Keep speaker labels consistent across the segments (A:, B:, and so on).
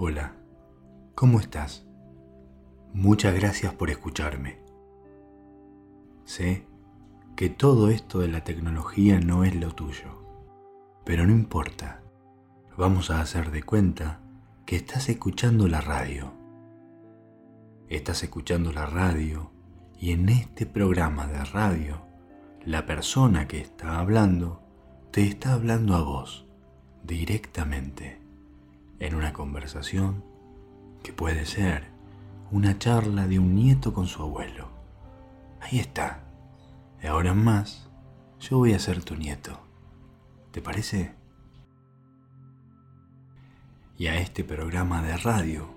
A: Hola, ¿cómo estás? Muchas gracias por escucharme. Sé que todo esto de la tecnología no es lo tuyo, pero no importa. Vamos a hacer de cuenta que estás escuchando la radio. Estás escuchando la radio y en este programa de radio, la persona que está hablando te está hablando a vos directamente en una conversación que puede ser una charla de un nieto con su abuelo. Ahí está. Y ahora más, yo voy a ser tu nieto. ¿Te parece? Y a este programa de radio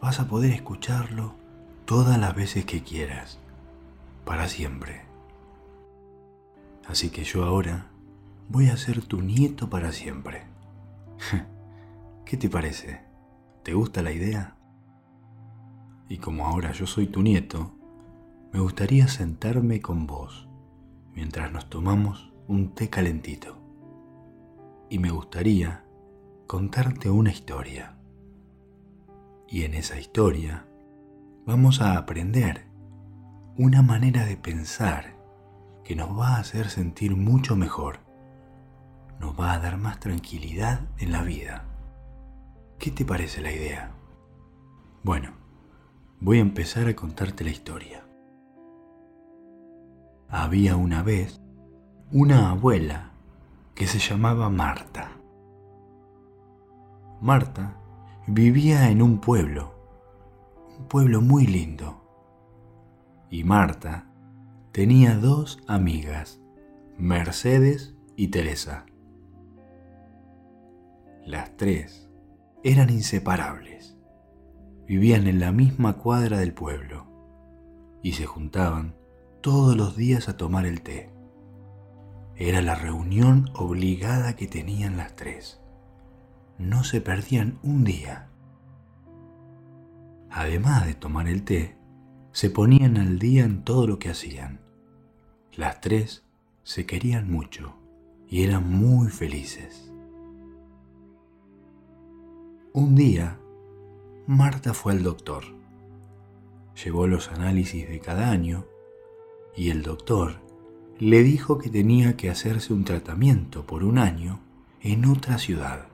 A: vas a poder escucharlo todas las veces que quieras, para siempre. Así que yo ahora voy a ser tu nieto para siempre. ¿Qué te parece? ¿Te gusta la idea? Y como ahora yo soy tu nieto, me gustaría sentarme con vos mientras nos tomamos un té calentito. Y me gustaría contarte una historia. Y en esa historia vamos a aprender una manera de pensar que nos va a hacer sentir mucho mejor, nos va a dar más tranquilidad en la vida. ¿Qué te parece la idea? Bueno, voy a empezar a contarte la historia. Había una vez una abuela que se llamaba Marta. Marta vivía en un pueblo, un pueblo muy lindo. Y Marta tenía dos amigas, Mercedes y Teresa. Las tres eran inseparables. Vivían en la misma cuadra del pueblo y se juntaban todos los días a tomar el té. Era la reunión obligada que tenían las tres. No se perdían un día. Además de tomar el té, se ponían al día en todo lo que hacían. Las tres se querían mucho y eran muy felices. Un día, Marta fue al doctor. Llevó los análisis de cada año y el doctor le dijo que tenía que hacerse un tratamiento por un año en otra ciudad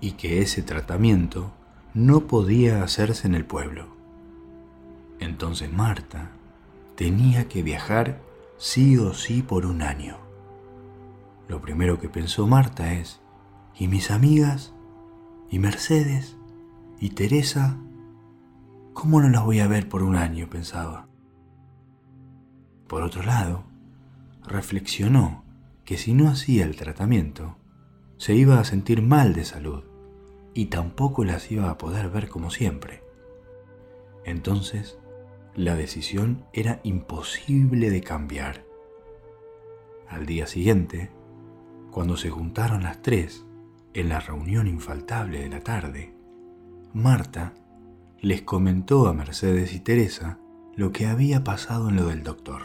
A: y que ese tratamiento no podía hacerse en el pueblo. Entonces Marta tenía que viajar sí o sí por un año. Lo primero que pensó Marta es, y mis amigas, y Mercedes, y Teresa, ¿cómo no las voy a ver por un año? pensaba. Por otro lado, reflexionó que si no hacía el tratamiento, se iba a sentir mal de salud y tampoco las iba a poder ver como siempre. Entonces, la decisión era imposible de cambiar. Al día siguiente, cuando se juntaron las tres, en la reunión infaltable de la tarde, Marta les comentó a Mercedes y Teresa lo que había pasado en lo del doctor.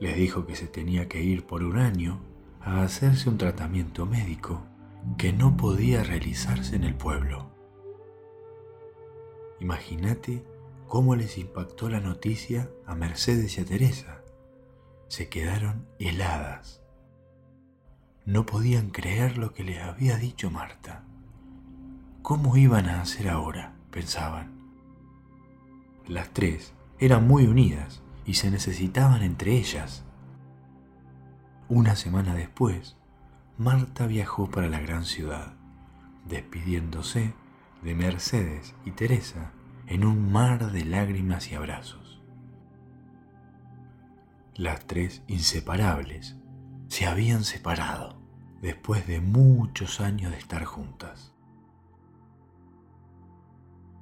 A: Les dijo que se tenía que ir por un año a hacerse un tratamiento médico que no podía realizarse en el pueblo. Imagínate cómo les impactó la noticia a Mercedes y a Teresa. Se quedaron heladas. No podían creer lo que les había dicho Marta. ¿Cómo iban a hacer ahora? pensaban. Las tres eran muy unidas y se necesitaban entre ellas. Una semana después, Marta viajó para la gran ciudad, despidiéndose de Mercedes y Teresa en un mar de lágrimas y abrazos. Las tres inseparables se habían separado después de muchos años de estar juntas.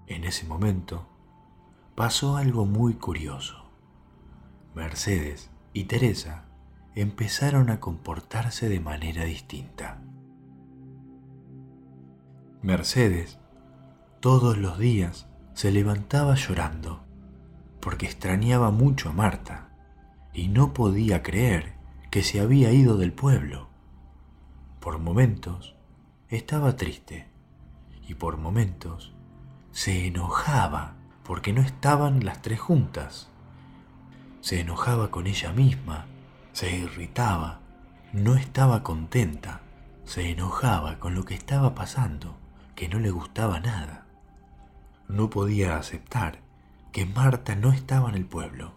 A: En ese momento pasó algo muy curioso. Mercedes y Teresa empezaron a comportarse de manera distinta. Mercedes todos los días se levantaba llorando porque extrañaba mucho a Marta y no podía creer que se había ido del pueblo. Por momentos, estaba triste y por momentos se enojaba porque no estaban las tres juntas. Se enojaba con ella misma, se irritaba, no estaba contenta, se enojaba con lo que estaba pasando, que no le gustaba nada. No podía aceptar que Marta no estaba en el pueblo.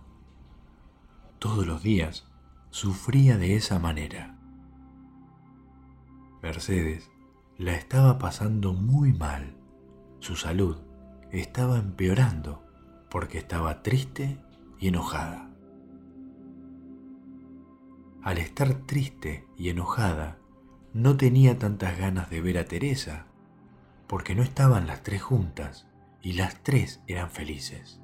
A: Todos los días sufría de esa manera. Mercedes la estaba pasando muy mal. Su salud estaba empeorando porque estaba triste y enojada. Al estar triste y enojada, no tenía tantas ganas de ver a Teresa, porque no estaban las tres juntas y las tres eran felices.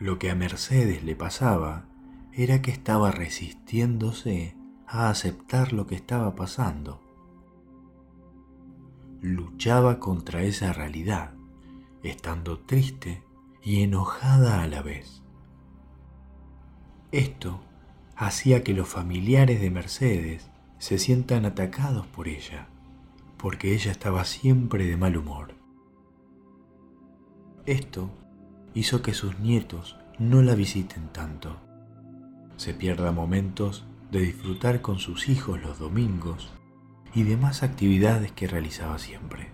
A: Lo que a Mercedes le pasaba era que estaba resistiéndose a aceptar lo que estaba pasando. Luchaba contra esa realidad, estando triste y enojada a la vez. Esto hacía que los familiares de Mercedes se sientan atacados por ella, porque ella estaba siempre de mal humor. Esto hizo que sus nietos no la visiten tanto. Se pierda momentos de disfrutar con sus hijos los domingos y demás actividades que realizaba siempre.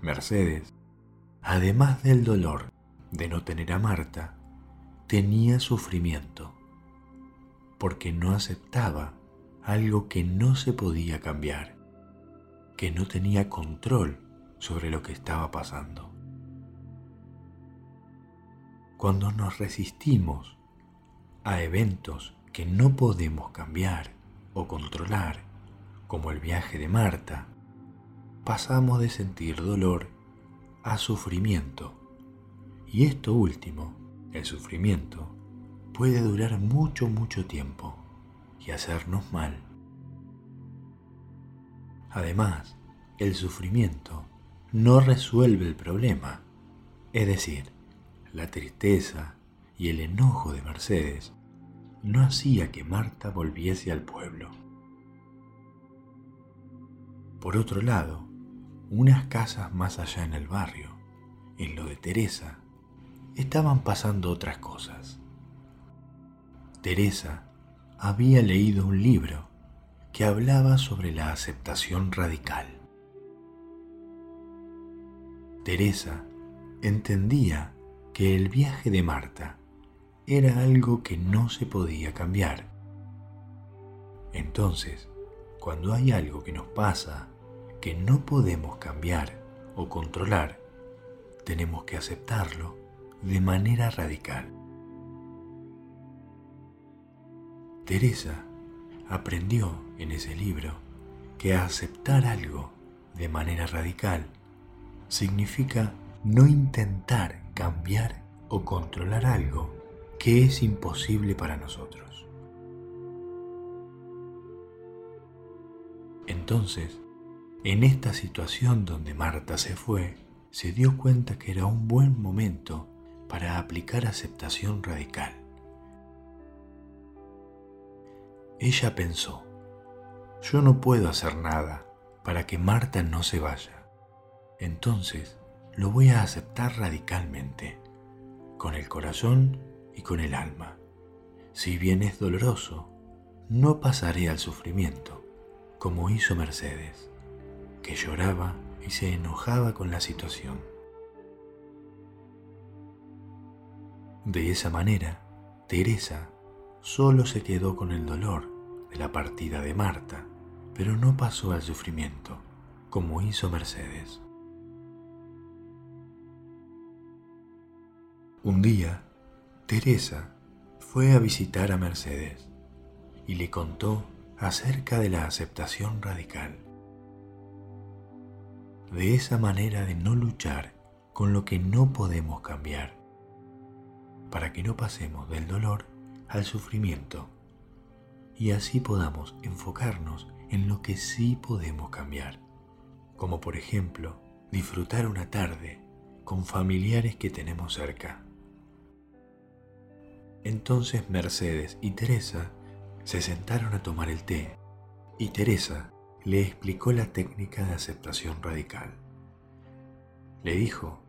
A: Mercedes, además del dolor de no tener a Marta, tenía sufrimiento, porque no aceptaba algo que no se podía cambiar, que no tenía control sobre lo que estaba pasando. Cuando nos resistimos a eventos que no podemos cambiar o controlar, como el viaje de Marta, pasamos de sentir dolor a sufrimiento. Y esto último, el sufrimiento, puede durar mucho, mucho tiempo y hacernos mal. Además, el sufrimiento no resuelve el problema, es decir, la tristeza y el enojo de Mercedes no hacía que Marta volviese al pueblo. Por otro lado, unas casas más allá en el barrio, en lo de Teresa, estaban pasando otras cosas. Teresa había leído un libro que hablaba sobre la aceptación radical. Teresa entendía que el viaje de Marta era algo que no se podía cambiar. Entonces, cuando hay algo que nos pasa que no podemos cambiar o controlar, tenemos que aceptarlo de manera radical. Teresa aprendió en ese libro que aceptar algo de manera radical significa no intentar cambiar o controlar algo que es imposible para nosotros. Entonces, en esta situación donde Marta se fue, se dio cuenta que era un buen momento para aplicar aceptación radical. Ella pensó, yo no puedo hacer nada para que Marta no se vaya. Entonces lo voy a aceptar radicalmente, con el corazón y con el alma. Si bien es doloroso, no pasaré al sufrimiento, como hizo Mercedes, que lloraba y se enojaba con la situación. De esa manera, Teresa solo se quedó con el dolor de la partida de Marta, pero no pasó al sufrimiento, como hizo Mercedes. Un día, Teresa fue a visitar a Mercedes y le contó acerca de la aceptación radical. De esa manera de no luchar con lo que no podemos cambiar, para que no pasemos del dolor al sufrimiento y así podamos enfocarnos en lo que sí podemos cambiar, como por ejemplo disfrutar una tarde con familiares que tenemos cerca entonces Mercedes y Teresa se sentaron a tomar el té Y Teresa le explicó la técnica de aceptación radical. Le dijo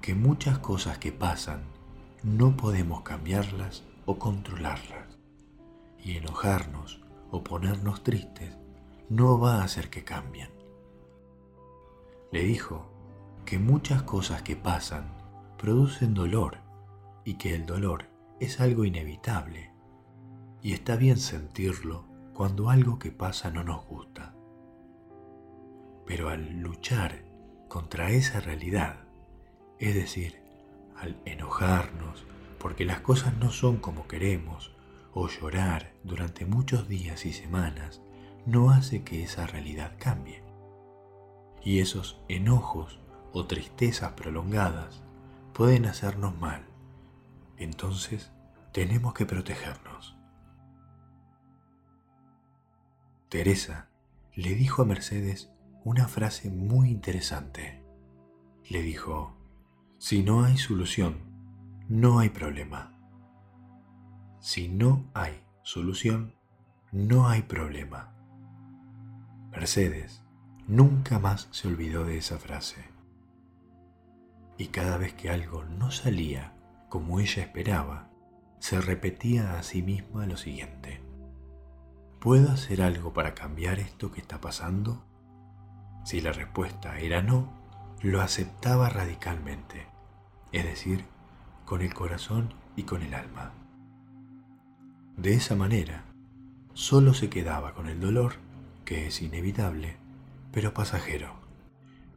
A: que muchas cosas que pasan no podemos cambiarlas o controlarlas. Y enojarnos o ponernos tristes no va a hacer que cambien. Le dijo que muchas cosas que pasan producen dolor y que el dolor es algo inevitable y está bien sentirlo cuando algo que pasa no nos gusta. Pero al luchar contra esa realidad, es decir, al enojarnos porque las cosas no son como queremos o llorar durante muchos días y semanas, no hace que esa realidad cambie. Y esos enojos o tristezas prolongadas pueden hacernos mal. Entonces tenemos que protegernos. Teresa le dijo a Mercedes una frase muy interesante. Le dijo, si no hay solución, no hay problema. Si no hay solución, no hay problema. Mercedes nunca más se olvidó de esa frase. Y cada vez que algo no salía como ella esperaba, se repetía a sí misma lo siguiente. ¿Puedo hacer algo para cambiar esto que está pasando? Si la respuesta era no, lo aceptaba radicalmente, es decir, con el corazón y con el alma. De esa manera, solo se quedaba con el dolor, que es inevitable, pero pasajero,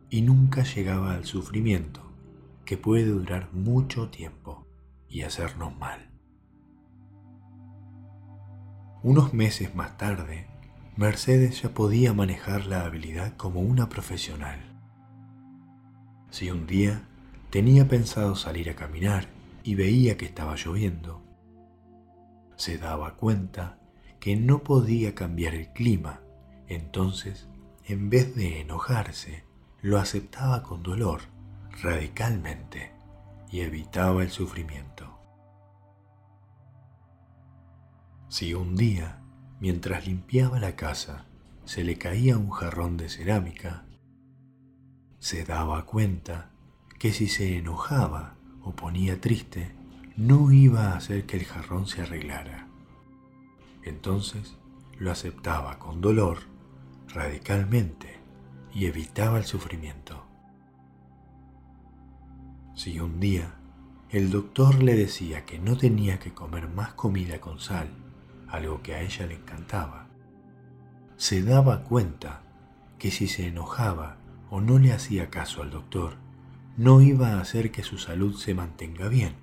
A: y nunca llegaba al sufrimiento, que puede durar mucho tiempo y hacernos mal. Unos meses más tarde, Mercedes ya podía manejar la habilidad como una profesional. Si un día tenía pensado salir a caminar y veía que estaba lloviendo, se daba cuenta que no podía cambiar el clima, entonces, en vez de enojarse, lo aceptaba con dolor, radicalmente, y evitaba el sufrimiento. Si un día, mientras limpiaba la casa, se le caía un jarrón de cerámica, se daba cuenta que si se enojaba o ponía triste, no iba a hacer que el jarrón se arreglara. Entonces lo aceptaba con dolor, radicalmente, y evitaba el sufrimiento. Si un día el doctor le decía que no tenía que comer más comida con sal, algo que a ella le encantaba. Se daba cuenta que si se enojaba o no le hacía caso al doctor, no iba a hacer que su salud se mantenga bien.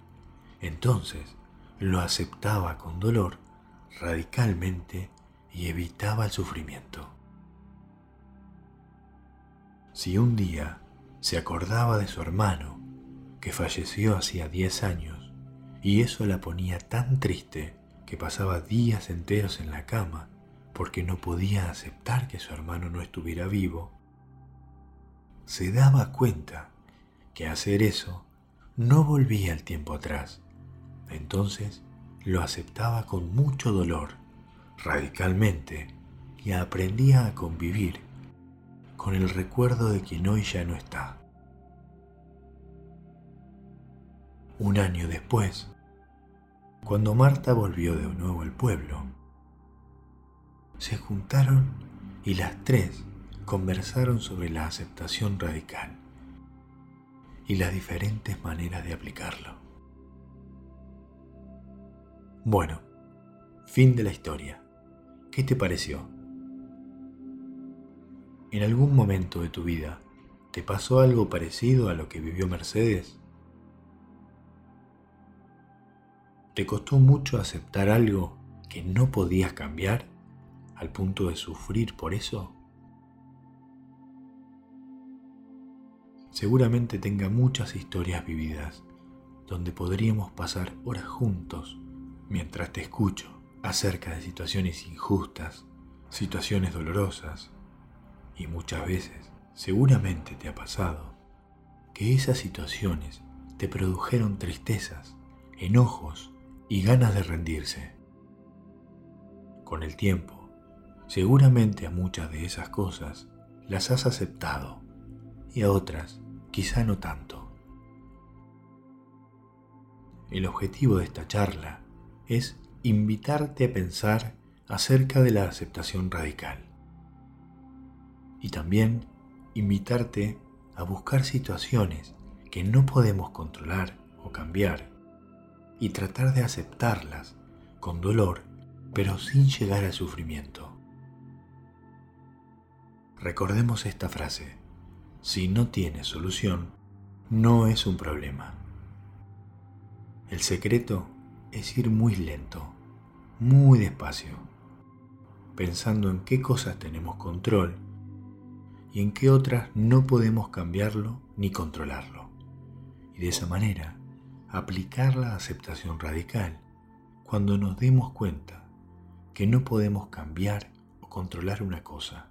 A: Entonces lo aceptaba con dolor radicalmente y evitaba el sufrimiento. Si un día se acordaba de su hermano, que falleció hacía 10 años, y eso la ponía tan triste que pasaba días enteros en la cama porque no podía aceptar que su hermano no estuviera vivo, se daba cuenta que hacer eso no volvía el tiempo atrás. Entonces lo aceptaba con mucho dolor, radicalmente, y aprendía a convivir con el recuerdo de quien hoy ya no está. Un año después, cuando Marta volvió de nuevo al pueblo, se juntaron y las tres conversaron sobre la aceptación radical y las diferentes maneras de aplicarlo. Bueno, fin de la historia. ¿Qué te pareció? ¿En algún momento de tu vida te pasó algo parecido a lo que vivió Mercedes? ¿Te costó mucho aceptar algo que no podías cambiar al punto de sufrir por eso? Seguramente tenga muchas historias vividas donde podríamos pasar horas juntos mientras te escucho acerca de situaciones injustas, situaciones dolorosas y muchas veces seguramente te ha pasado que esas situaciones te produjeron tristezas, enojos y ganas de rendirse. Con el tiempo, Seguramente a muchas de esas cosas las has aceptado y a otras quizá no tanto. El objetivo de esta charla es invitarte a pensar acerca de la aceptación radical y también invitarte a buscar situaciones que no podemos controlar o cambiar y tratar de aceptarlas con dolor pero sin llegar al sufrimiento. Recordemos esta frase, si no tiene solución, no es un problema. El secreto es ir muy lento, muy despacio, pensando en qué cosas tenemos control y en qué otras no podemos cambiarlo ni controlarlo. Y de esa manera, aplicar la aceptación radical cuando nos demos cuenta que no podemos cambiar o controlar una cosa.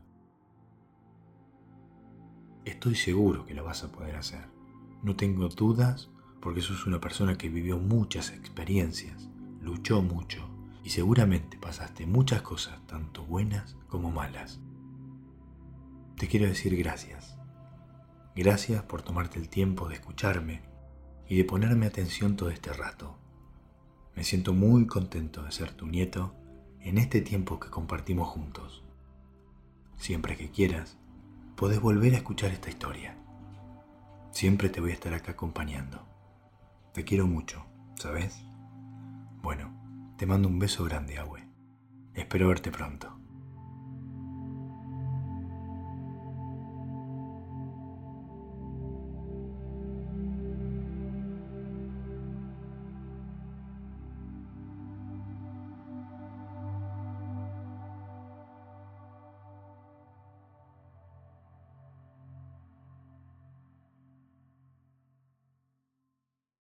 A: Estoy seguro que lo vas a poder hacer. No tengo dudas porque sos una persona que vivió muchas experiencias, luchó mucho y seguramente pasaste muchas cosas, tanto buenas como malas. Te quiero decir gracias. Gracias por tomarte el tiempo de escucharme y de ponerme atención todo este rato. Me siento muy contento de ser tu nieto en este tiempo que compartimos juntos. Siempre que quieras, podés volver a escuchar esta historia. Siempre te voy a estar acá acompañando. Te quiero mucho, ¿sabes? Bueno, te mando un beso grande, Agüe. Espero verte pronto.